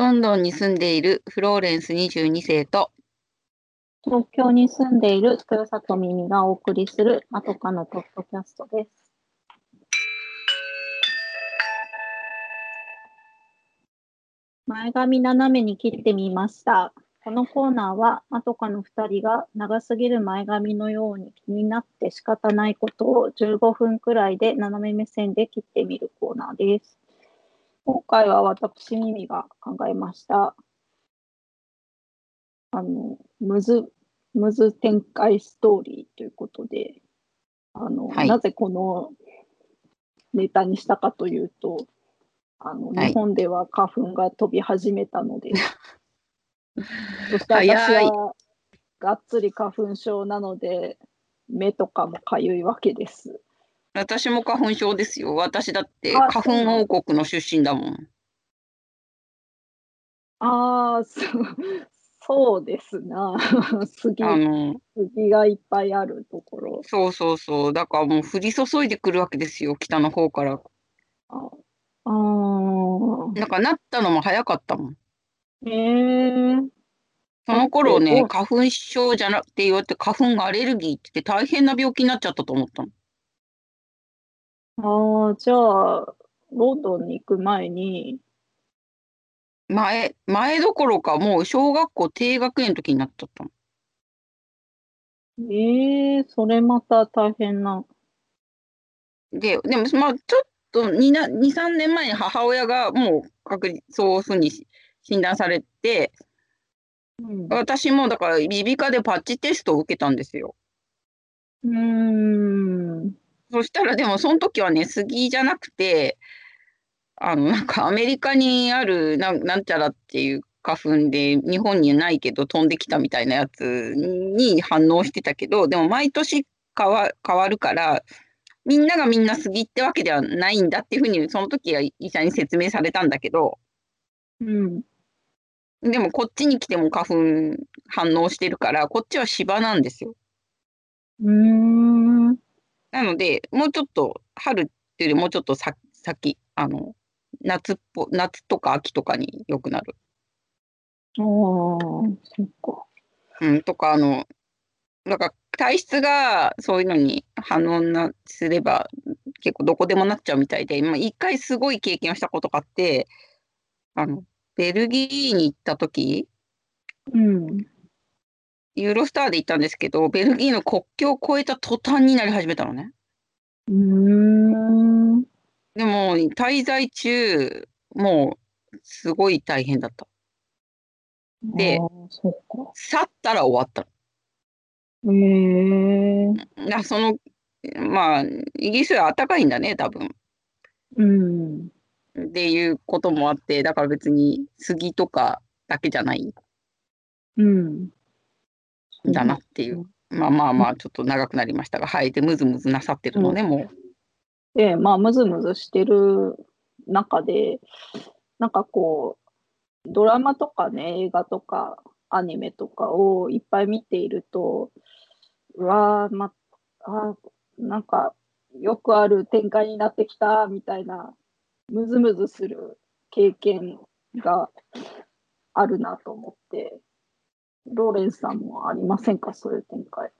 ロンドンに住んでいるフローレンス22世と東京に住んでいる豊里耳がお送りするまとかのポッドキャストです。前髪斜めに切ってみました。このコーナーは、まとかの2人が長すぎる前髪のように気になって仕方ないことを15分くらいで斜め目線で切ってみるコーナーです。今回は私、ミミが考えました。あの、むず、むず展開ストーリーということで、あの、はいなぜこのネタにしたかというと、あの、はい日本では花粉が飛び始めたので、そして私はがっつり花粉症なので、目とかもかゆいわけです。私も花粉症ですよ。私だってあ花粉王国の出身だもん。ああ、そうそうですな。杉あの、杉がいっぱいあるところ。そうそうそう。だからもう降り注いでくるわけですよ。北の方から。ああーなんかなったのも早かったもん。へえその頃ね花粉症じゃなくて言われて花粉アレルギーって言って大変な病気になっちゃったと思ったの。ああ、じゃあ、ロンドンに行く前に、前、前どころかもう小学校低学年の時になっちゃったの。ええそれまた大変な。で、でもまあちょっと2な、2、3年前に母親がもう確実そういうふうにし診断されて、うん。私もだから耳鼻科でパッチテストを受けたんですよ。うーん。そしたらでもその時はね、杉じゃなくて、あのなんかアメリカにあるなんなんちゃらっていう花粉で日本にないけど飛んできたみたいなやつに反応してたけど、でも毎年変わ変わるから、みんながみんな杉ってわけではないんだっていうふうにその時は医者に説明されたんだけど、うん。でもこっちに来ても花粉反応してるから、こっちは芝なんですよ。うーん。なので、もうちょっと春っていうよりもうちょっとさ先、あの、夏っぽ、夏とか秋とかに良くなる。ああ、そっか。うん、とか、あの、なんか体質がそういうのに反応なすれば結構どこでもなっちゃうみたいで、今一回すごい経験をしたことがあって、あの、ベルギーに行った時、うん。ユーロスターで行ったんですけど、ベルギーの国境を越えた途端になり始めたのね。うーん。でも、滞在中、もう、すごい大変だった。で。去ったら終わったへえ。その、まあ、イギリスは暖かいんだね、多分。うん。っていうこともあって、だから別に杉とかだけじゃないんうん。だなっていう。まあまあまあ、ちょっと長くなりましたが、はい。で、ムズムズなさってるのね、もで、まあ、ムズムズしてる中で、なんかこう、ドラマとかね、映画とか、アニメとかをいっぱい見ていると、うわー、ま、あ、なんか、よくある展開になってきた、みたいな、ムズムズする経験があるなと思って、ローレンスさんもありませんか、そういう展開。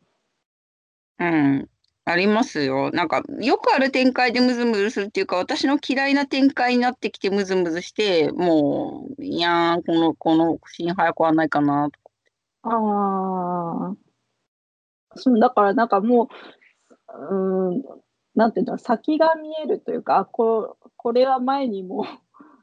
う。うん。ありますよ。なんか、よくある展開でムズムズするっていうか、私の嫌いな展開になってきてムズムズして、もう、いやー、この、このシーン早く終わんないかな、とか。ああ、そう、だからなんかもう、うーん、なんていうんだろう、先が見えるというか、あここれは前にも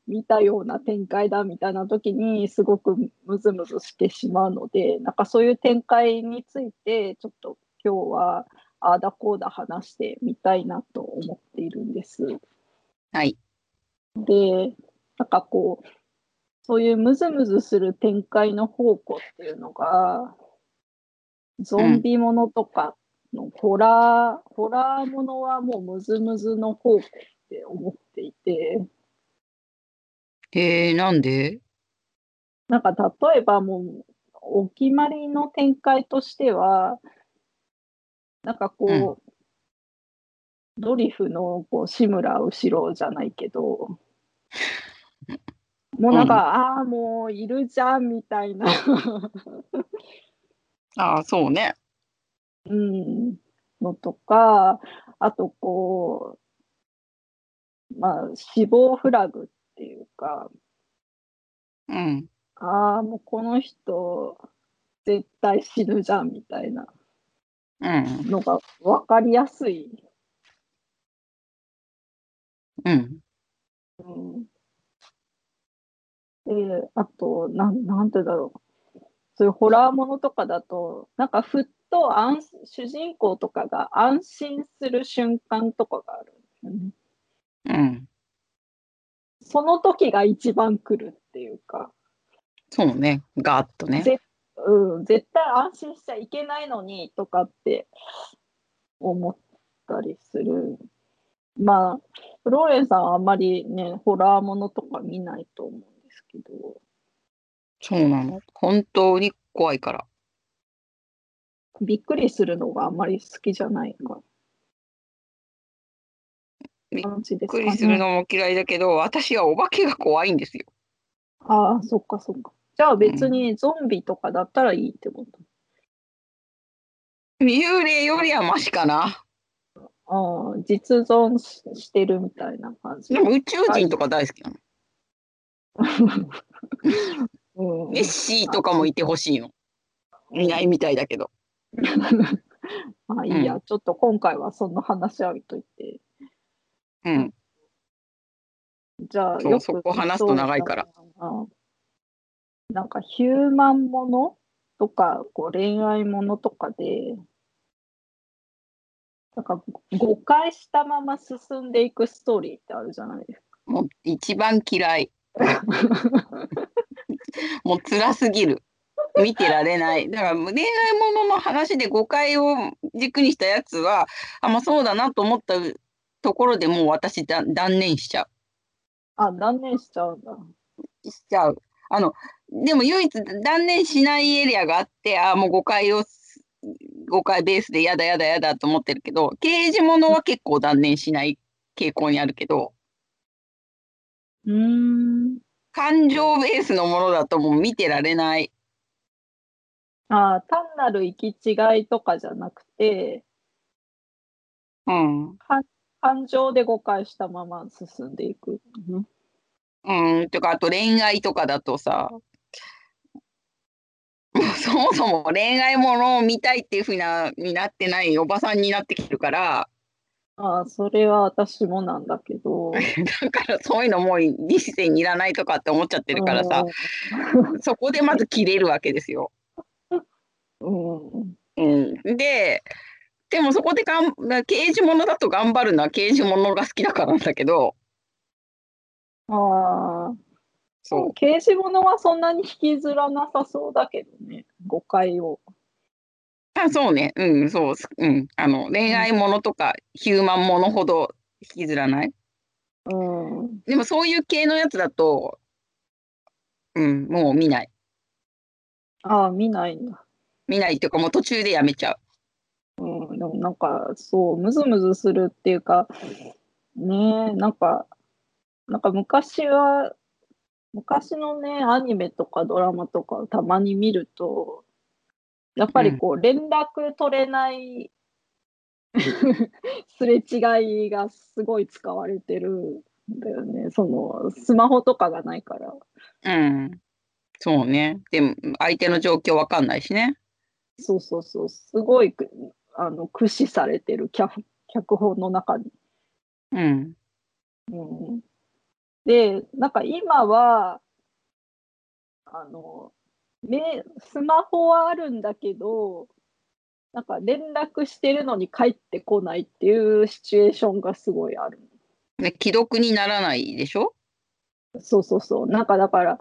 見たような展開だみたいな時にすごくムズムズしてしまうので、なんかそういう展開についてちょっと今日はああだこうだ話してみたいなと思っているんです。はい。で、なんかこう、そういうムズムズする展開の方向っていうのが、ゾンビものとかのホラー、ホラーものはもうムズムズの方向って思っていて、えー、なんで？なんか例えばもう、お決まりの展開としては、なんかこう、ドリフのこう志村後ろじゃないけど、もうなんか、ああ、もういるじゃんみたいな、ああ、そうね。うん、のとか、あとこう、まあ、死亡フラグっていうか、うん。ああ、もうこの人、絶対死ぬじゃんみたいなうん。のが分かりやすい。うん。うん、で、あと、なん、なんてだろう。そういうホラーものとかだと、なんかふっと安主人公とかが安心する瞬間とかがあるんですよね。うん。その時が一番来るっていうか、そうね。ガーッとね。ぜうん、絶対安心しちゃいけないのにとかって思ったりする。まあ、フローレンさんはあんまりね、ホラーものとか見ないと思うんですけど、そうなの。本当に怖いから。びっくりするのがあんまり好きじゃないかびっ感じでびっく。りするのも嫌いだけど、私はお化けが怖いんですよ。ああ、そっかそっか。じゃあ別にゾンビとかだったらいいってこと？幽霊よりはマシかな。ああ、実存ししてるみたいな感じで。も宇宙人とか大好きなの。うんネッシーとかもいてほしいの。いないみたいだけど。まあいいや、ちょっと今回はその話はといて。うん。じゃあ、そうよくそこ話すと長いからな。なんかヒューマンものとか、こう恋愛ものとかで、なんか誤解したまま進んでいくストーリーってあるじゃないですもう一番嫌い。もう辛すぎる。見てられない。だから恋愛ものの話で誤解を軸にしたやつは、あ、まあそうだなと思ったところでもう私だ断念しちゃう。あ、断念しちゃうんだ。しちゃう。あの、でも唯一断念しないエリアがあって、あもう誤解をす、誤解ベースでやだやだやだと思ってるけど、刑事ものは結構断念しない傾向にあるけど、うーん。感情ベースのものだともう見てられない。あ単なる行き違いとかじゃなくて、うん。感情で誤解したまま進んでいく。うんうん、とか、あと恋愛とかだとさ、そもそも恋愛ものを見たいっていうふうなになってないおばさんになってきてるから、ああ、それは私もなんだけど。だからそういうのもう理性にいらないとかって思っちゃってるからさ、そこでまず切れるわけですよ。うん。うん、で、でもそこでがん刑事ものだと頑張るのは刑事ものが好きだからなんだけど、ああ、そう。刑事物はそんなに引きずらなさそうだけどね、誤解を。あ、そうね。うん、そう。うん。あの、恋愛ものとか、ヒューマンものほど引きずらない。うん。でもそういう系のやつだと、うん、もう見ない。ああ、見ないんだ。見ないっていうか、もう途中でやめちゃう。うん。でもなんか、そう、ムズムズするっていうか、ねえ、なんか、なんか昔は、昔のね、アニメとかドラマとかをたまに見ると、やっぱりこう、連絡取れないすれ違いがすごい使われてるんだよね。その、スマホとかがないから。うん。そうね。でも、相手の状況わかんないしね。そうそうそう、すごいくあの駆使されてる脚脚本の中に。うん。うん、で、なんか今は、あの、めスマホはあるんだけど、なんか連絡してるのに帰ってこないっていうシチュエーションがすごいある。ね、既読にならないでしょ？そうそうそう。なんかだから、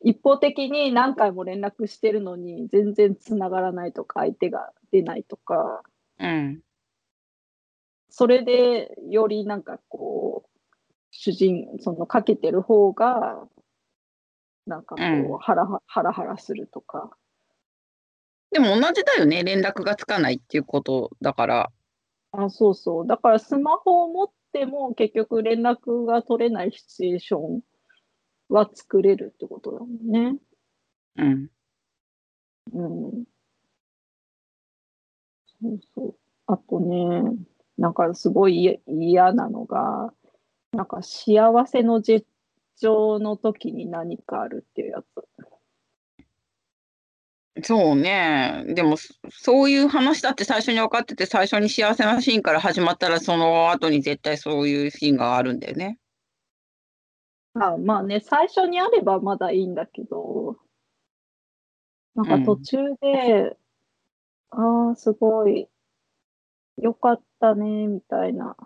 一方的に何回も連絡してるのに全然つながらないとか、相手が出ないとか、うん。それでよりなんかこう、主人、そのかけてる方が、なんかこう、うんハラハハラハラするとか。でも同じだよね。連絡がつかないっていうことだから。あ、そうそう。だからスマホを持っても結局連絡が取れないシチュエーションは作れるってことだもんね。うん。うん。そうそう。あとね、なんかすごい嫌嫌なのが、なんか幸せの絶頂の時に何かあるっていうやつ。そうね。でも、そそういう話だって最初に分かってて、最初に幸せなシーンから始まったら、その後に絶対そういうシーンがあるんだよね。あまあね、最初にあればまだいいんだけど、なんか途中で、ああ、すごい、よかったね、みたいな。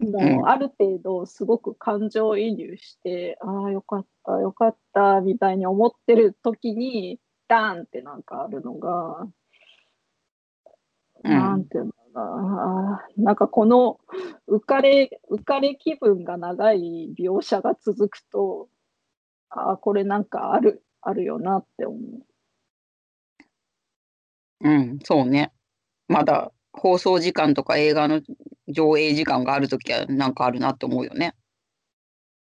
もうん。う、ある程度、すごく感情移入して、ああ、よかった、よかった、みたいに思ってる時に、ダーンってなんかあるのが、うんなんていうのかな、なんかこの浮かれ、浮かれ気分が長い描写が続くと、ああ、これなんかある、あるよなって思う。うん、そうね。まだ放送時間とか映画の上映時間があるときはなんかあるなって思うよね。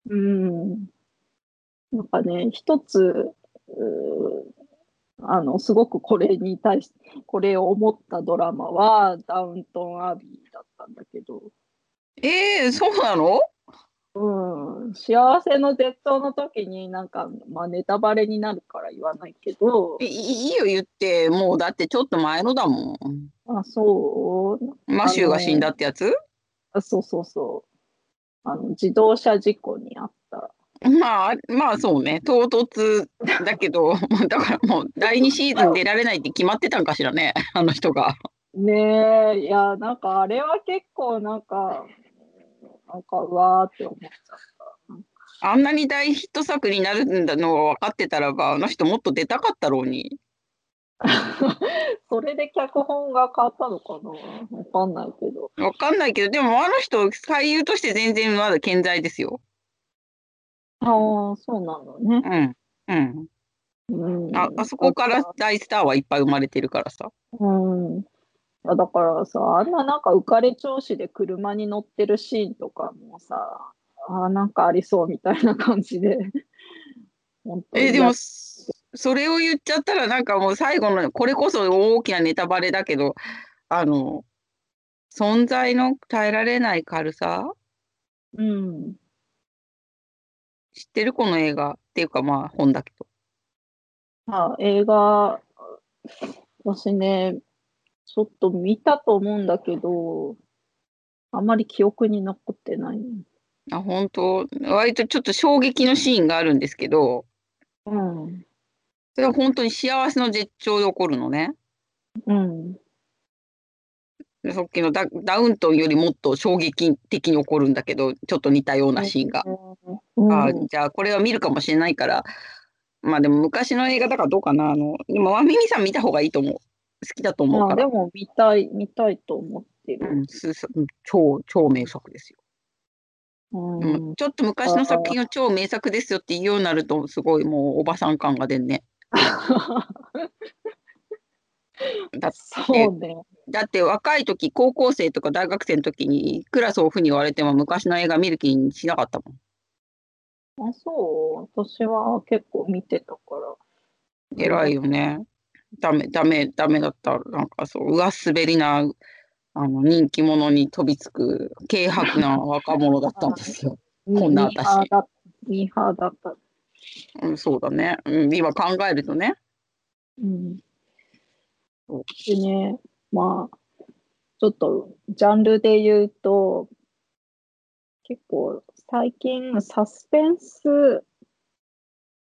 うん。なんかね、一つ、あの、すごくこれに対し、これを思ったドラマは、ダウントンアビーだったんだけど、ええそうなの？うん、幸せの絶頂の時になんか、まあネタバレになるから言わないけどい、いいいよ言って、もうだってちょっと前のだもん。あ、そうマシューが死んだってやつ？あそうそうそう。あの、自動車事故にあった。まあ、まあそうね。唐突だけど、だからもう第2シーズン出られないって決まってたんかしらね、あの人が。ねえ、いや、なんかあれは結構なんか、なんか、うわーって思っちゃった。あんなに大ヒット作になるんだのが分かってたらば、あの人もっと出たかったろうに。それで脚本が変わったのかな？わかんないけど。分かんないけど、でもあの人、俳優として全然まだ健在ですよ。ああ、そうなのね。うん。うん。うん。ああそこから大スターはいっぱい生まれてるからさ。うん。いやだからさ、あんななんか浮かれ調子で車に乗ってるシーンとかもさ、あーなんかありそうみたいな感じで。本当にえでも、そそれを言っちゃったら、なんかもう最後の、これこそ大きなネタバレだけど、あの、存在の耐えられない軽さ？うん。知ってるこの映画っていうかまあ本だけど。まあ、映画、私ね、ちょっと見たと思うんだけど、あまり記憶に残ってない。あ、本当？割とちょっと衝撃のシーンがあるんですけど、うん。それは本当に幸せの絶頂で起こるのね。うん。でさっきのダダウントンよりもっと衝撃的に起こるんだけど、ちょっと似たようなシーンが。うん。あじゃあこれは見るかもしれないから、まあでも昔の映画だからどうかな。あの、でも、まみみさん見た方がいいと思う。好きだと思うまあ、でから。も見たい、見たいと思ってる。うん、すす超、超名作ですよ。うん。ちょっと昔の作品は超名作ですよって言うようになると、すごいもうおばさん感が出んね。だそうね。だって若い時、高校生とか大学生の時にクラスオフに言われても昔の映画見る気にしなかったもん。あ、そう。私は結構見てたから。偉いよね。ダメ、ダメ、ダメだった。なんかそう、上滑りな、あの、人気者に飛びつく、軽薄な若者だったんですよ。こんな私ミーハーだミーハーだった。うん、そうだね。うん、今考えるとね。うん。でね、まあ、ちょっとジャンルで言うと、結構最近サスペンス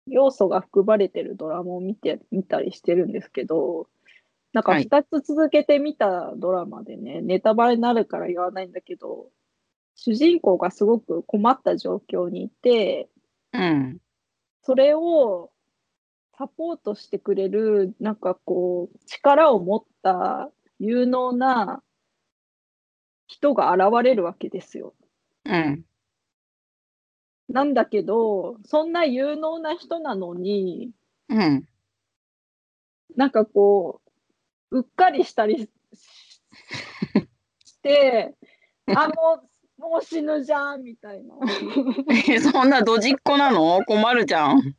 要素が含まれてるドラマを見て見たりしてるんですけど、なんかはい2つ続けて見たドラマでね、ネタバレになるから言わないんだけど、主人公がすごく困った状況にいて、うん。それをサポートしてくれる、なんかこう、力を持った有能な人が現れるわけですよ。うん。なんだけど、そんな有能な人なのに、うん。なんかこう、うっかりしたりしして、あ、もうもう死ぬじゃんみたいな。えそんなドジっ子なの？困るじゃん。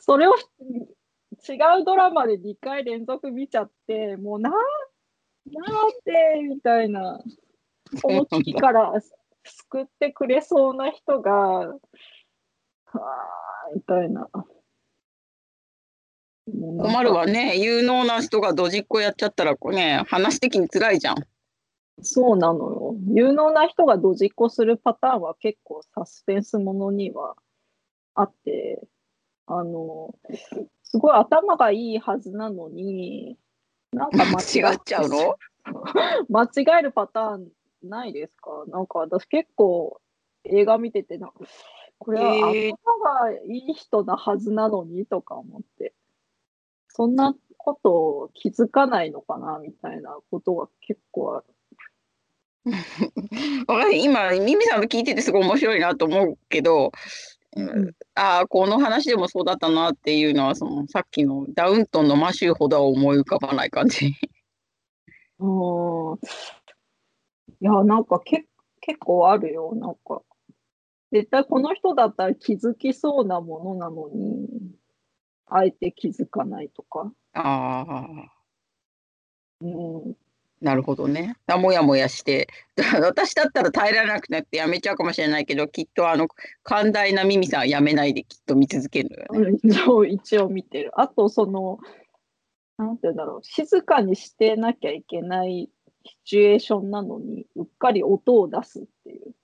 それを違うドラマで2回連続見ちゃって、もうな、なんでみたいな、この危機から救ってくれそうな人が、はあみたいな。困るわね。有能な人がドジっ子やっちゃったら、ね、話的に辛いじゃん。そうなのよ。有能な人がドジっ子するパターンは結構サスペンスものにはあって、あの、すごい頭がいいはずなのに、なんか間違 違っちゃうの？間違えるパターンないですか？なんか私結構映画見ててな、これはえー頭がいい人なはずなのにとか思って、そんなことを気づかないのかなみたいなことが結構ある。今、ミミさんの聞いててすごい面白いなと思うけど、うんああ、この話でもそうだったなっていうのは、そのさっきのダウントンのマシューほどは思い浮かばない感じ。うん。いや、なんかけ結構あるよ。なんか、絶対この人だったら気づきそうなものなのに、あえて気づかないとか。ああ、うん。なるほどね。あもやもやして、私だったら耐えられなくなってやめちゃうかもしれないけど、きっとあの寛大なミミさんはやめないできっと見続けるのよね。うん一応、一応見てる。あと、その、なんて言うんだろう、静かにしてなきゃいけないシチュエーションなのに、うっかり音を出すっていう。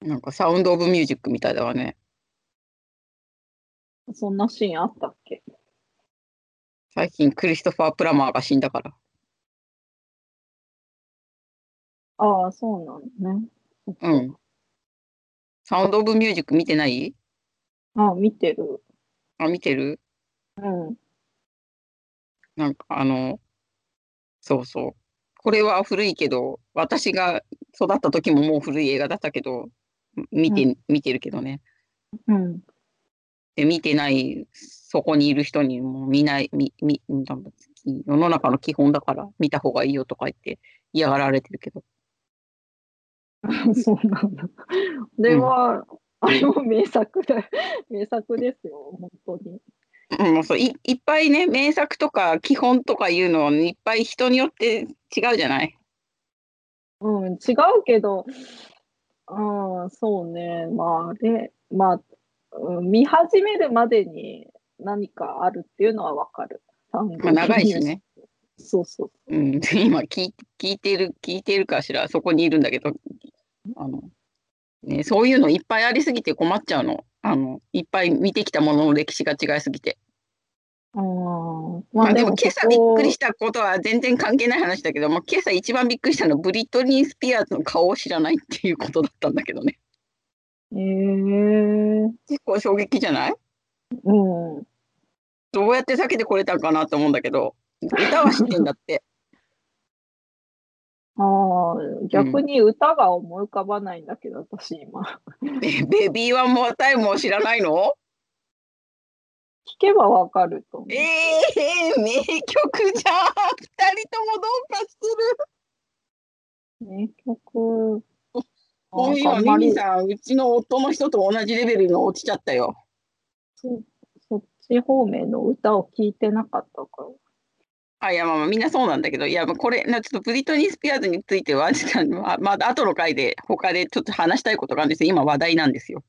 なんかサウンドオブミュージックみたいだわね。そんなシーンあったっけ？最近クリストファー・プラマーが死んだから。ああ、そうなのね。うん。サウンドオブミュージック見てない？ああ、見てる。あ、見てる？うん。なんかあの、そうそう。これは古いけど、私が育った時ももう古い映画だったけど、見て、う見てるけどね。うん。で、見てない、そこにいる人にも見ない、み、み、なんだ世の中の基本だから見た方がいいよとか言って嫌がられてるけど。そうなんだ。では、あれも名作だ。名作ですよ、本当に。うん、もうそうい、いっぱいね、名作とか基本とかいうのをいっぱい人によって違うじゃない？うん、違うけど、うん、そうね。まあ、あれ、まあ、うん見始めるまでに何かあるっていうのはわかる。まあ、長いしね。そうそう。うん、今聞い聞いてる、聞いてるかしら、そこにいるんだけど、あの、ね、そういうのいっぱいありすぎて困っちゃうの。あの、いっぱい見てきたものの歴史が違いすぎて。うん、まあでも今朝びっくりししたことは全然関係ない話だけど、まあ、今朝一番びっくりしたのはブリトニー・スピアーズの顔を知らないっていうことだったんだけどね。えー、結構衝撃じゃない？うん。どうやって避けてこれたんかなと思うんだけど、歌は知ってんだって。ああ、逆に歌が思い浮かばないんだけど、私今。えベビーワンモアタイムを知らないの？聞けばわかると思う。ええ名曲じゃん二人ともどうかしてる？名曲。もう今ミミさん、うちの夫の人と同じレベルに落ちちゃったよ。そそっち方面の歌を聞いてなかったから。あ、いや、まあまあ、みんなそうなんだけど、いや、まあこれ、なちょっとブリトニー・スピアーズについては、ちょっとまあ、まあ、後の回で、他でちょっと話したいことがあるんですよ。今話題なんですよ。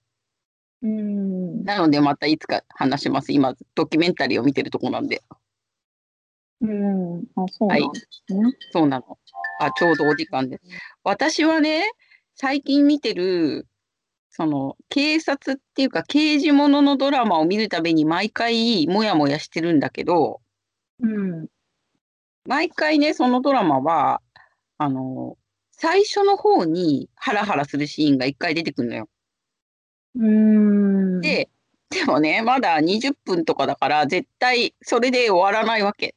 うん。なので、またいつか話します。今、ドキュメンタリーを見てるとこなんで。うん。あ、そうなんですね。そうなの。あ、ちょうどお時間です。私はね、最近見てる、その、警察っていうか、刑事もののドラマを見るたびに毎回、もやもやしてるんだけど、うん。毎回ね、そのドラマは、あの、最初の方にハラハラするシーンが一回出てくるのよ。うん。で、でもね、まだ20分とかだから、絶対それで終わらないわけ。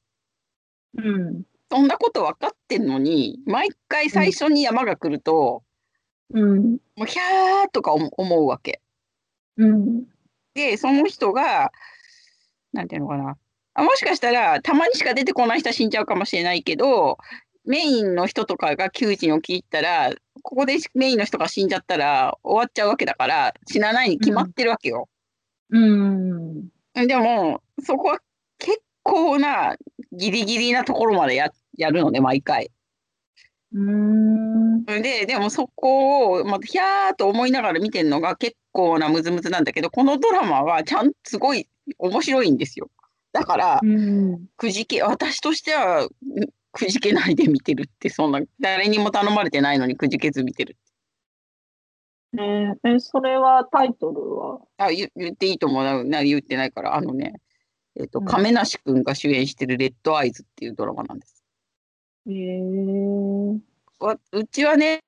うん。そんなこと分かってんのに、毎回最初に山が来ると、うん。もうヒャーとか思思うわけ。うん。で、その人が、なんていうのかな。あもしかしたら、たまにしか出てこない人は死んじゃうかもしれないけど、メインの人とかが窮地に陥ったら、ここでメインの人が死んじゃったら終わっちゃうわけだから、死なないに決まってるわけよ。うん。でも、そこは結構なギリギリなところまでややるのね、毎回。うん。で、でもそこを、まあ、ひゃーと思いながら見てるのが結構なムズムズなんだけど、このドラマはちゃんとすごい面白いんですよ。だから、うん。くじけ、私としては、んくじけないで見てるって、そんな、誰にも頼まれてないのにくじけず見てる。えーえ、それはタイトルは？あ、言言っていいと思うな、言ってないから、あのね、えっと、うん亀梨くんが主演してるレッドアイズっていうドラマなんです。えー、わうちはね、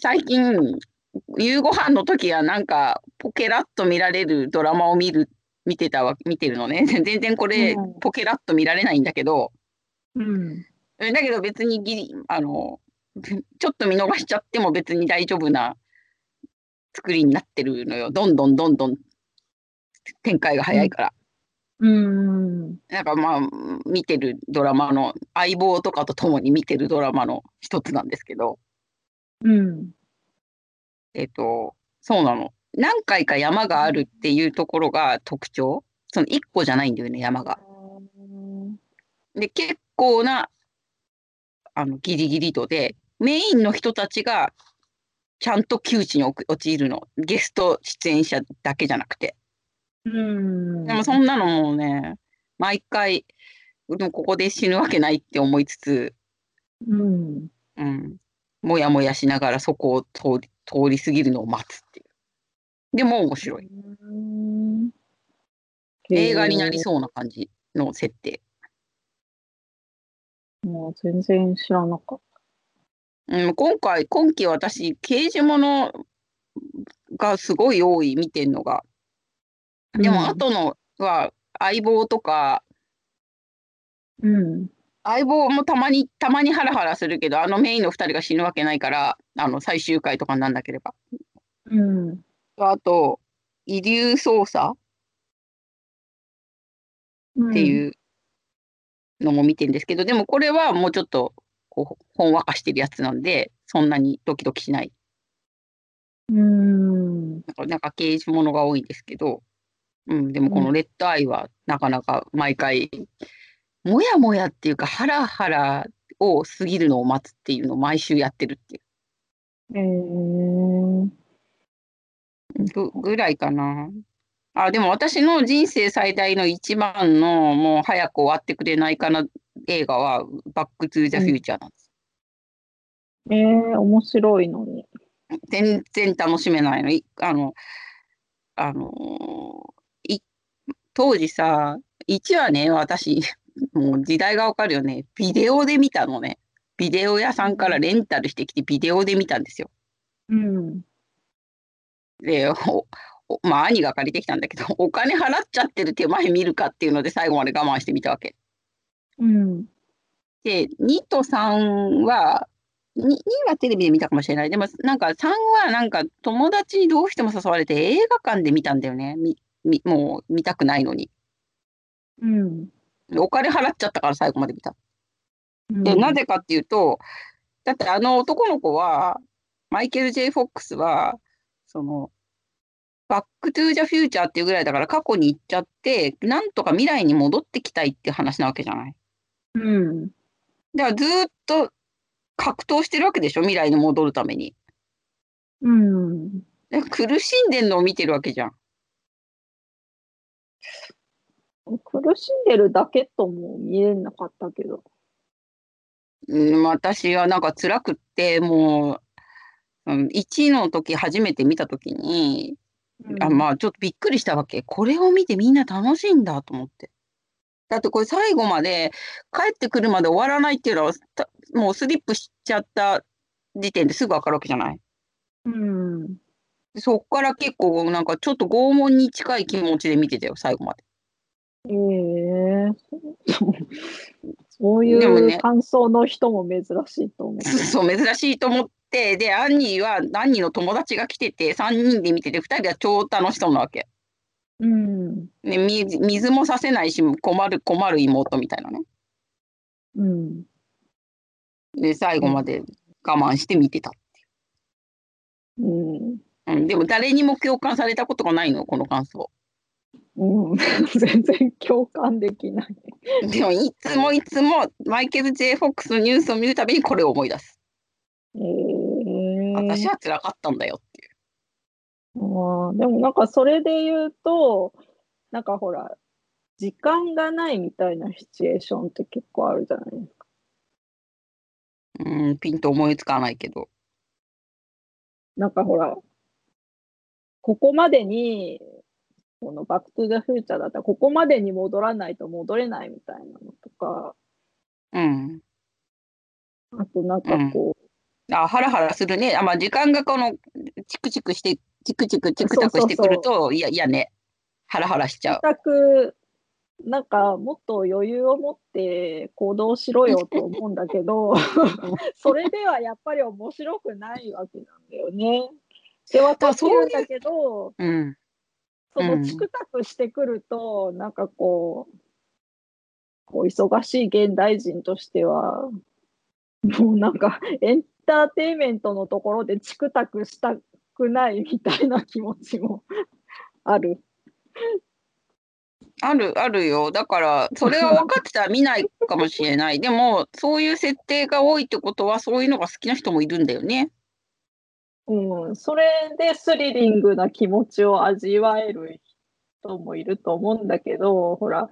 最近、夕ご飯の時はなんか、ポケラッと見られるドラマを見る、見てたわ、見てるのね。全然これうん、ポケラッと見られないんだけど、うん。だけど別にギリ、あの、ちょっと見逃しちゃっても別に大丈夫な作りになってるのよ。どんどんどんどん展開が早いから。うん。なんかまあ、見てるドラマの、相棒とかと共に見てるドラマの一つなんですけど、うん。えっと、そうなの。何回か山があるっていうところが特徴。その一個じゃないんだよね、山が。で、結構な、あの、ギリギリ度で、メインの人たちが、ちゃんと窮地に陥陥るの。ゲスト出演者だけじゃなくて。うん。でもそんなのもうね、毎回、でもここで死ぬわけないって思いつつ、うん。うん、もやもやしながらそこを通り通り過ぎるのを待つ。でも面白い。うん映画になりそうな感じの設定。もう全然知らなかっうん、今回、今期私、刑事物がすごい多い、見てんのが。でも、うん後のは、相棒とか、た。うん。相棒もたまに、たまにハラハラするけど、あのメインの二人が死ぬわけないから、あの、最終回とかになんなければ。うん。あと、遺留捜査っっていうのも見てるんですけど、でもこれはもうちょっとこうほんわかしてるやつなんで、そんなにドキドキしない。うん。なんかなんか刑事ものが多いんですけど、うん、でもこのレッドアイはなかなか毎回、もやもやっていうか、ハラハラを過ぎるのを待つっていうのを毎週やってるっていえー、うぐぐらいかな。あ、でも私の人生最大の一番のもう早く終わってくれないかな映画は、バックトゥーザフューチャーなんです。えー、面白いのに。全然楽しめないの。いあの、あのーい、当時さ、1はね、私、もう時代がわかるよね。ビデオで見たのね。ビデオ屋さんからレンタルしてきてビデオで見たんですよ。うん。で、まあ兄が借りてきたんだけど、お金払っちゃってる手前見るかっていうので最後まで我慢してみたわけ。うん。で、2と3は、2, 2はテレビで見たかもしれない。でも、なんか3はなんか友達にどうしても誘われて映画館で見たんだよね。みみもう見たくないのに。うん。でお金払っちゃったから最後まで見た。うんで、なぜかっていうと、だってあの男の子は、マイケル・ J・ フォックスは、その、バック・トゥ・ザ・フューチャーっていうぐらいだから過去に行っちゃって、なんとか未来に戻ってきたいって話なわけじゃない？うん。だからずーっと格闘してるわけでしょ？未来に戻るために。うん。で苦しんでんのを見てるわけじゃん。苦しんでるだけとも見えなかったけど。うん、私はなんか辛くって、もう、うん、1の時初めて見た時に、あまあちょっとびっくりしたわけ。これを見てみんな楽しいんだと思って。だってこれ最後まで帰ってくるまで終わらないっていうのはたもうスリップしちゃった時点ですぐ分かるわけじゃない？うん。でそっから結構なんかちょっと拷問に近い気持ちで見てたよ、最後まで。ええそうそういう感想の人も珍しいと思う。そう、珍しいと思って、で、アンニーは、アンニーの友達が来てて、3人で見てて、2人は超楽しそうなわけ。うん。ね、水水もさせないし、困る、困る妹みたいなね。うん。で、最後まで我慢して見てた。うん。うん、でも誰にも共感されたことがないの、この感想。うん、全然共感できない。でも、いつもいつもマイケル・ J・ フォックスのニュースを見るたびにこれを思い出す。えー、私は辛かったんだよっていう。うんでもなんかそれで言うと、なんかほら、時間がないみたいなシチュエーションって結構あるじゃないですか。うん、ピンと思いつかないけど。なんかほら、ここまでに、このバックトゥザフューチャーだったら、ここまでに戻らないと戻れないみたいなのとか、うん。あとなんかこあ、ハラハラするね。あ、まあ、時間がこの、チクチクして、チクチク、チクタクしてくると、いや、いやね。ハラハラしちう、ゃう。なんかもっと余裕を持って行動しろよと思うんだけど、それではやっぱり面白くないわけなんだよね。で、分かってるんだけど、うん。そうんのチクタクしてくると、なんかこう、こう忙しい現代人としては、もうなんかエンターテインメントのところでチクタクしたくないみたいな気持ちも ある。ある、あるよ。だから、それが分かってたら見ないかもしれない。でも、そういう設定が多いってことは、そういうのが好きな人もいるんだよね。うん、それでスリリングな気持ちを味わえる人もいると思うんだけど、ほら、うん、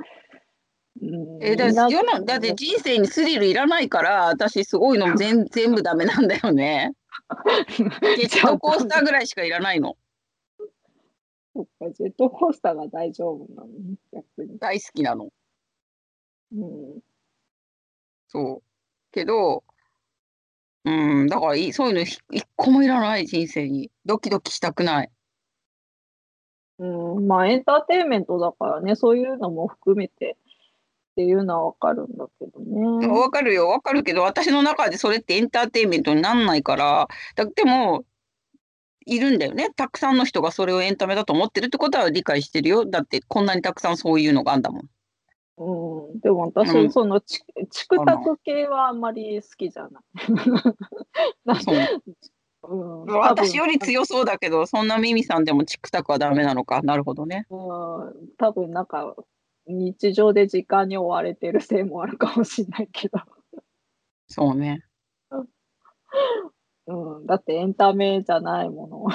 え、だ世のだって人生にスリルいらないから、私すごいの 全全部ダメなんだよね。ジェットコースターぐらいしかいらないの。そっか、ジェットコースターが大丈夫なの？ね、逆に。大好きなの。うんそう。けど、うん、だからいいそういうのひ一個もいらない人生に。ドキドキしたくない。うん、まあエンターテインメントだからね、そういうのも含めてっていうのはわかるんだけどね。わかるよ、わかるけど、私の中でそれってエンターテインメントになんないから、だでも、いるんだよね。たくさんの人がそれをエンタメだと思ってるってことは理解してるよ。だって、こんなにたくさんそういうのがあんだもん。うん、でも私、うんそのチチクタク系はあんまり好きじゃない。ううん、私より強そうだけど、そんなミミさんでもチクタクはダメなのか。なるほどね。うん、多分なんか日常で時間に追われてるせいもあるかもしれないけど、そうね。うん、だってエンタメじゃないもの。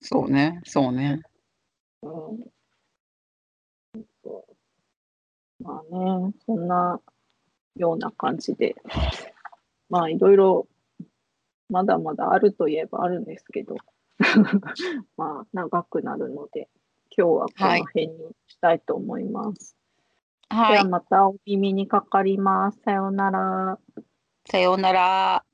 そうね。そうね。うんそうまあね、そんなような感じで、まあいろいろまだまだあるといえばあるんですけど、まあ長くなるので、今日はこの辺にしたいと思います。では。はいまたお耳にかかります。さようなら。さようなら。